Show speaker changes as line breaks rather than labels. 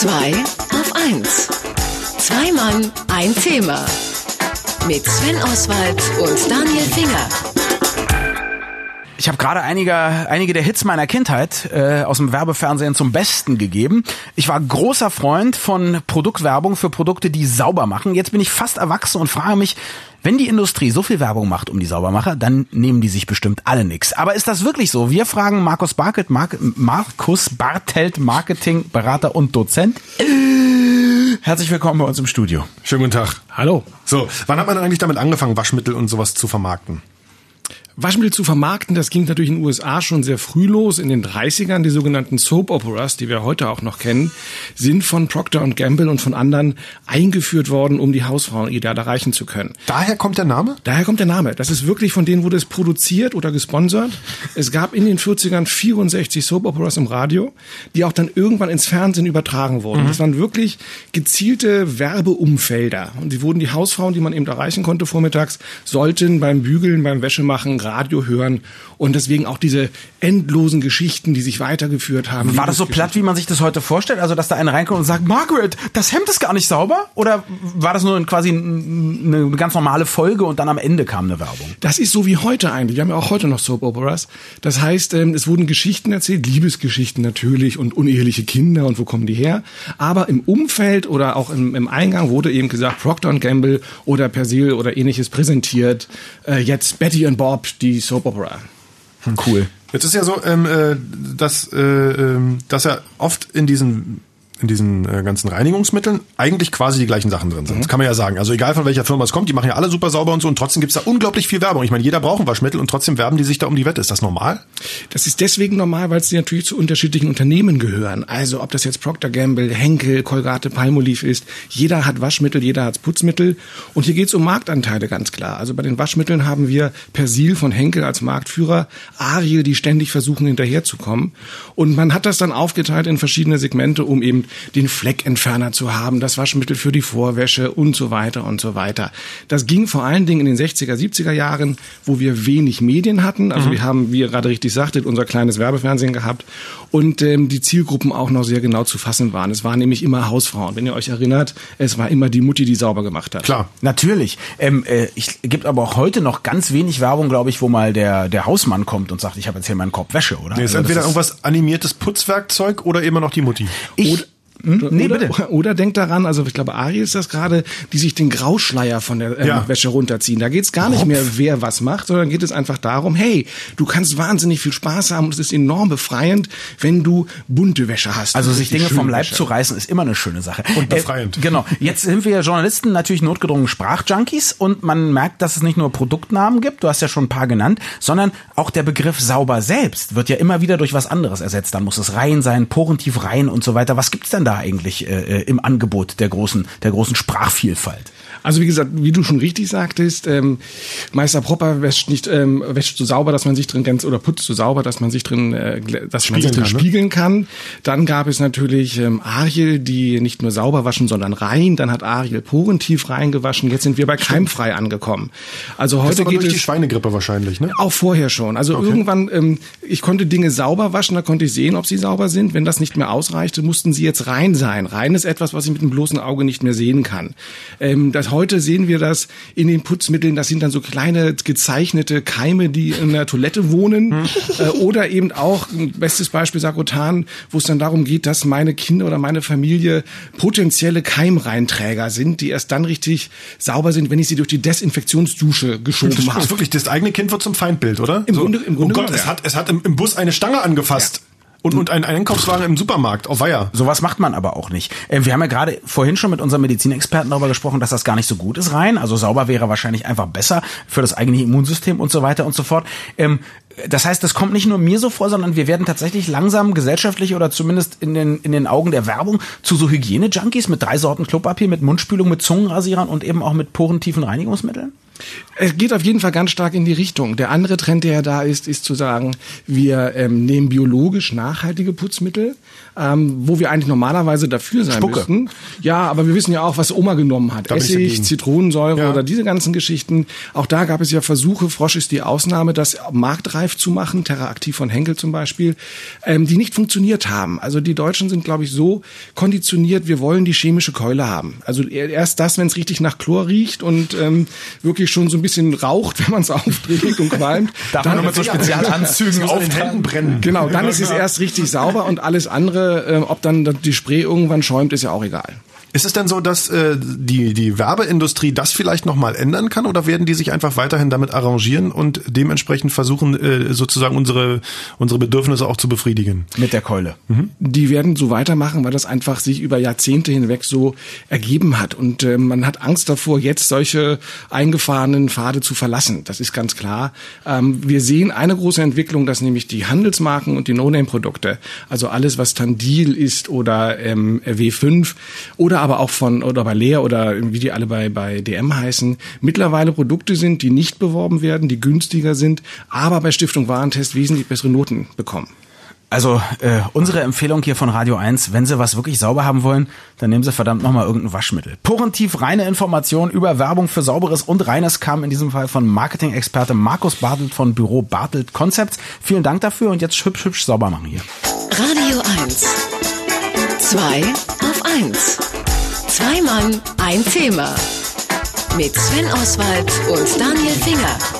Zwei auf eins. Zwei Mann, ein Thema. Mit Sven Oswald und Daniel Finger.
Ich habe gerade einige, einige der Hits meiner Kindheit äh, aus dem Werbefernsehen zum Besten gegeben. Ich war großer Freund von Produktwerbung für Produkte, die sauber machen. Jetzt bin ich fast erwachsen und frage mich, wenn die Industrie so viel Werbung macht um die Saubermacher, dann nehmen die sich bestimmt alle nix. Aber ist das wirklich so? Wir fragen Markus Bartelt, Mark, Markus Bartelt, Marketing, Berater und Dozent. Herzlich willkommen bei uns im Studio.
Schönen guten Tag.
Hallo.
So, wann hat man eigentlich damit angefangen, Waschmittel und sowas zu vermarkten?
Waschmittel zu vermarkten, das ging natürlich in den USA schon sehr früh los. In den 30ern, die sogenannten Soap Operas, die wir heute auch noch kennen, sind von Procter Gamble und von anderen eingeführt worden, um die Hausfrauen ideal erreichen zu können.
Daher kommt der Name?
Daher kommt der Name. Das ist wirklich, von denen wurde es produziert oder gesponsert. Es gab in den 40ern 64 Soap Operas im Radio, die auch dann irgendwann ins Fernsehen übertragen wurden. Mhm. Das waren wirklich gezielte Werbeumfelder. Und die wurden die Hausfrauen, die man eben erreichen konnte vormittags, sollten beim Bügeln, beim Wäschemachen Radio hören und deswegen auch diese endlosen Geschichten, die sich weitergeführt haben.
War das so platt, wie man sich das heute vorstellt? Also, dass da einer reinkommt und sagt, Margaret, das Hemd ist gar nicht sauber? Oder war das nur quasi eine ganz normale Folge und dann am Ende kam eine Werbung?
Das ist so wie heute eigentlich. Wir haben ja auch heute noch Soap Operas. Das heißt, ähm, es wurden Geschichten erzählt, Liebesgeschichten natürlich und uneheliche Kinder und wo kommen die her. Aber im Umfeld oder auch im, im Eingang wurde eben gesagt, Procter Gamble oder Persil oder ähnliches präsentiert. Äh, jetzt Betty und Bob, die Soap Opera.
Cool. Jetzt ist ja so, ähm, äh, dass, äh, ähm, dass ja oft in diesen in diesen äh, ganzen Reinigungsmitteln eigentlich quasi die gleichen Sachen drin sind. Mhm. Das kann man ja sagen. Also egal von welcher Firma es kommt, die machen ja alle super sauber und so und trotzdem gibt's da unglaublich viel Werbung. Ich meine, jeder braucht ein Waschmittel und trotzdem werben die sich da um die Wette. Ist das normal?
Das ist deswegen normal, weil sie natürlich zu unterschiedlichen Unternehmen gehören. Also ob das jetzt Procter Gamble, Henkel, Colgate, Palmolive ist. Jeder hat Waschmittel, jeder hat Putzmittel. Und hier geht's um Marktanteile ganz klar. Also bei den Waschmitteln haben wir Persil von Henkel als Marktführer, Ariel, die ständig versuchen hinterherzukommen. Und man hat das dann aufgeteilt in verschiedene Segmente, um eben den Fleckentferner zu haben, das Waschmittel für die Vorwäsche und so weiter und so weiter. Das ging vor allen Dingen in den 60er, 70er Jahren, wo wir wenig Medien hatten. Also mhm. wir haben, wie ihr gerade richtig sagtet, unser kleines Werbefernsehen gehabt und ähm, die Zielgruppen auch noch sehr genau zu fassen waren. Es waren nämlich immer Hausfrauen. Wenn ihr euch erinnert, es war immer die Mutti, die sauber gemacht hat.
Klar. Natürlich. Ähm, äh, ich gibt aber auch heute noch ganz wenig Werbung, glaube ich, wo mal der, der Hausmann kommt und sagt, ich habe jetzt hier meinen Korb Wäsche, oder?
Nee, ist also entweder ist irgendwas animiertes Putzwerkzeug oder immer noch die Mutti.
Ich, hm? Nee, oder, bitte. Oder denkt daran, also ich glaube, Ari ist das gerade, die sich den Grauschleier von der ähm, ja. Wäsche runterziehen. Da geht's gar nicht Hopf. mehr, wer was macht, sondern geht es einfach darum, hey, du kannst wahnsinnig viel Spaß haben und es ist enorm befreiend, wenn du bunte Wäsche hast.
Also sich Dinge vom Leib Wäsche. zu reißen, ist immer eine schöne Sache.
Und befreiend.
Äh, genau. Jetzt sind wir Journalisten natürlich notgedrungen Sprachjunkies und man merkt, dass es nicht nur Produktnamen gibt, du hast ja schon ein paar genannt, sondern auch der Begriff sauber selbst wird ja immer wieder durch was anderes ersetzt. Dann muss es rein sein, porentief rein und so weiter. Was gibt's denn da eigentlich äh, im Angebot der großen, der großen Sprachvielfalt?
Also wie gesagt, wie du schon richtig sagtest, ähm, Meister Propper wäscht nicht ähm, wäscht so sauber, dass man sich drin ganz oder putzt so sauber, dass man sich drin äh, dass spiegeln man sich drin kann, ne? spiegeln kann. Dann gab es natürlich ähm, Ariel, die nicht nur sauber waschen, sondern rein. Dann hat Ariel porentief reingewaschen. Jetzt sind wir bei keimfrei angekommen. Also heute geht
durch es die Schweinegrippe wahrscheinlich, ne?
Auch vorher schon. Also okay. irgendwann, ähm, ich konnte Dinge sauber waschen, da konnte ich sehen, ob sie sauber sind. Wenn das nicht mehr ausreichte, mussten sie jetzt rein sein. Rein ist etwas, was ich mit dem bloßen Auge nicht mehr sehen kann. Ähm, das heute sehen wir das in den Putzmitteln. Das sind dann so kleine gezeichnete Keime, die in der Toilette wohnen. Hm. Äh, oder eben auch, ein bestes Beispiel Sagrotan, wo es dann darum geht, dass meine Kinder oder meine Familie potenzielle Keimreinträger sind, die erst dann richtig sauber sind, wenn ich sie durch die Desinfektionsdusche geschoben habe.
Das ist wirklich, das eigene Kind wird zum Feindbild, oder?
Im so, Grunde, im Grunde
oh Gott, es hat, es hat im, im Bus eine Stange angefasst. Ja. Und, und ein Einkaufswagen im Supermarkt, auf Weiher.
Sowas macht man aber auch nicht. Äh, wir haben ja gerade vorhin schon mit unserem Medizinexperten darüber gesprochen, dass das gar nicht so gut ist rein. Also sauber wäre wahrscheinlich einfach besser für das eigene Immunsystem und so weiter und so fort. Ähm, das heißt, das kommt nicht nur mir so vor, sondern wir werden tatsächlich langsam gesellschaftlich oder zumindest in den, in den Augen der Werbung zu so Hygiene-Junkies mit drei Sorten Klopapier, mit Mundspülung, mit Zungenrasierern und eben auch mit porentiefen Reinigungsmitteln?
Es geht auf jeden Fall ganz stark in die Richtung. Der andere Trend, der ja da ist, ist zu sagen, wir ähm, nehmen biologisch nachhaltige Putzmittel, ähm, wo wir eigentlich normalerweise dafür sein
Spucke.
müssten. Ja, aber wir wissen ja auch, was Oma genommen hat.
Da
Essig. Zitronensäure
Ja.
oder diese ganzen Geschichten. Auch da gab es ja Versuche, Frosch ist die Ausnahme, das marktreif zu machen, Terraaktiv von Henkel zum Beispiel, ähm, die nicht funktioniert haben. Also die Deutschen sind, glaube ich, so konditioniert, wir wollen die chemische Keule haben. Also erst das, wenn es richtig nach Chlor riecht und ähm, wirklich schon so ein bisschen raucht, wenn man es aufträgt und qualmt.
Darf man nur mit so Spezialanzügen
an den Händen brennen.
Genau, dann ist es erst richtig sauber und alles andere, äh, ob dann die Spray irgendwann schäumt, ist ja auch egal.
Ist es denn so, dass äh, die, die Werbeindustrie das vielleicht nochmal ändern kann oder werden die sich einfach weiterhin damit arrangieren und dementsprechend versuchen, äh, sozusagen unsere, unsere Bedürfnisse auch zu befriedigen?
Mit der Keule.
Die werden so weitermachen, weil das einfach sich über Jahrzehnte hinweg so ergeben hat. Und äh, man hat Angst davor, jetzt solche eingefahrenen Pfade zu verlassen. Das ist ganz klar. Ähm, wir sehen eine große Entwicklung, dass nämlich die Handelsmarken und die No-Name-Produkte, also alles, was Tandil ist oder ähm, W5 oder aber auch von oder bei Leer oder wie die alle bei, bei DM heißen, mittlerweile Produkte sind, die nicht beworben werden, die günstiger sind, aber bei Stiftung Warentest wesentlich bessere Noten bekommen.
Also äh, unsere Empfehlung hier von Radio 1, wenn Sie was wirklich sauber haben wollen, dann nehmen Sie verdammt nochmal irgendein Waschmittel. Porentief reine Informationen über Werbung für sauberes und reines kam in diesem Fall von Marketing-Experte Markus Bartelt von Büro Bartelt Concepts. Vielen Dank dafür und jetzt hübsch hübsch sauber machen hier.
Radio 1. Zwei auf eins. Zwei Mann, ein Thema. Mit Sven Oswald und Daniel Finger.